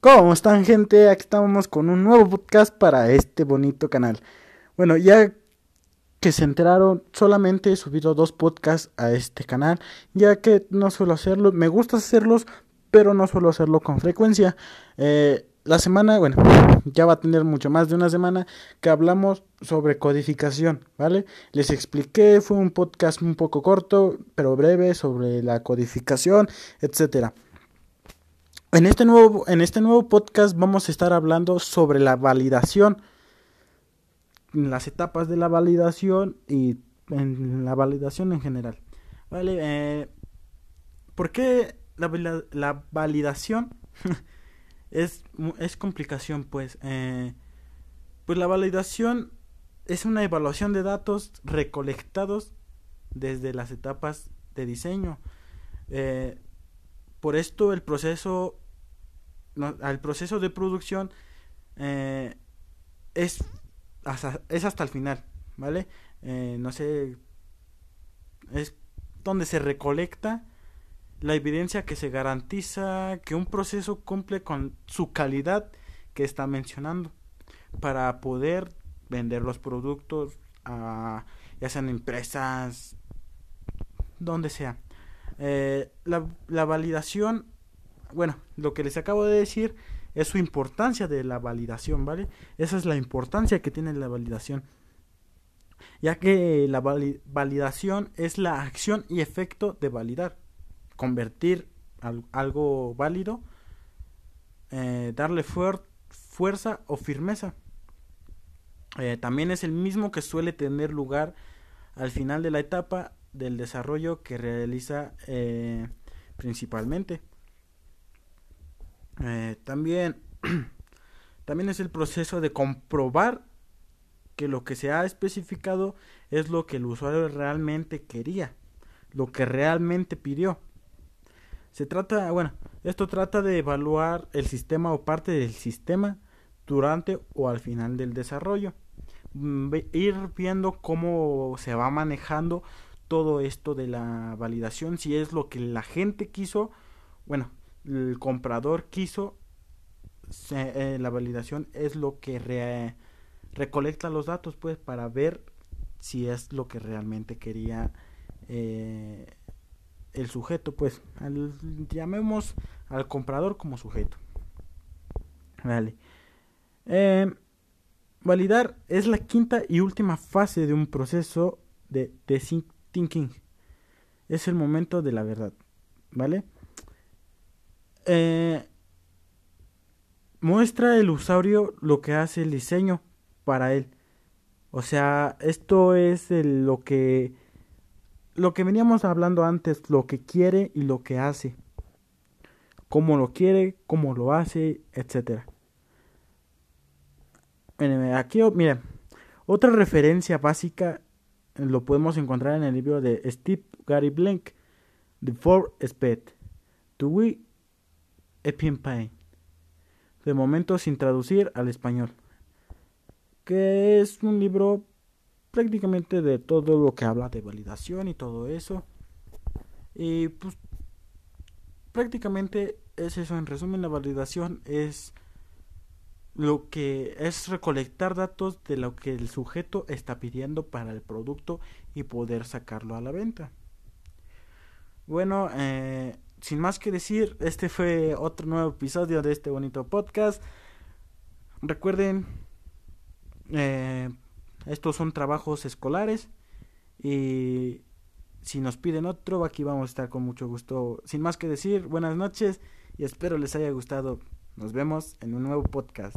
¿Cómo están gente? Aquí estamos con un nuevo podcast para este bonito canal. Bueno, ya que se enteraron, solamente he subido dos podcasts a este canal, ya que no suelo hacerlo, me gusta hacerlos, pero no suelo hacerlo con frecuencia. Eh, la semana, bueno, ya va a tener mucho más de una semana que hablamos sobre codificación, ¿vale? Les expliqué, fue un podcast un poco corto, pero breve sobre la codificación, etcétera. En este, nuevo, en este nuevo podcast vamos a estar hablando sobre la validación, las etapas de la validación y en la validación en general. Vale, eh, ¿por qué la, la validación es, es, complicación? Pues, eh, pues la validación es una evaluación de datos recolectados desde las etapas de diseño. Eh, por esto el proceso, al proceso de producción eh, es, hasta, es hasta el final, ¿vale? Eh, no sé, es donde se recolecta la evidencia que se garantiza que un proceso cumple con su calidad que está mencionando para poder vender los productos a ya sean empresas donde sea eh, la, la validación, bueno, lo que les acabo de decir es su importancia de la validación, ¿vale? Esa es la importancia que tiene la validación. Ya que la validación es la acción y efecto de validar. Convertir algo válido, eh, darle fuerza o firmeza. Eh, también es el mismo que suele tener lugar al final de la etapa del desarrollo que realiza eh, principalmente. Eh, también, también es el proceso de comprobar que lo que se ha especificado es lo que el usuario realmente quería, lo que realmente pidió. Se trata, bueno, esto trata de evaluar el sistema o parte del sistema durante o al final del desarrollo. Mm, ir viendo cómo se va manejando todo esto de la validación, si es lo que la gente quiso, bueno, el comprador quiso, eh, la validación es lo que recolecta los datos, pues, para ver si es lo que realmente quería eh, el sujeto, pues, llamemos al comprador como sujeto. Vale. Eh, validar es la quinta y última fase de un proceso de, de thinking. Es el momento de la verdad, ¿vale? Eh, muestra el usuario lo que hace el diseño para él. O sea, esto es lo que lo que veníamos hablando antes, lo que quiere y lo que hace. Cómo lo quiere, cómo lo hace, etcétera. Aquí, mira, otra referencia básica lo podemos encontrar en el libro de Steve Gary Blank, The Four Speed, To We Pain, de momento sin traducir al español, que es un libro prácticamente de todo lo que habla de validación y todo eso. Y pues prácticamente es eso. En resumen, la validación es lo que es recolectar datos de lo que el sujeto está pidiendo para el producto y poder sacarlo a la venta. Bueno, eh, sin más que decir, este fue otro nuevo episodio de este bonito podcast. Recuerden, eh, estos son trabajos escolares y si nos piden otro, aquí vamos a estar con mucho gusto. Sin más que decir, buenas noches y espero les haya gustado. Nos vemos en un nuevo podcast.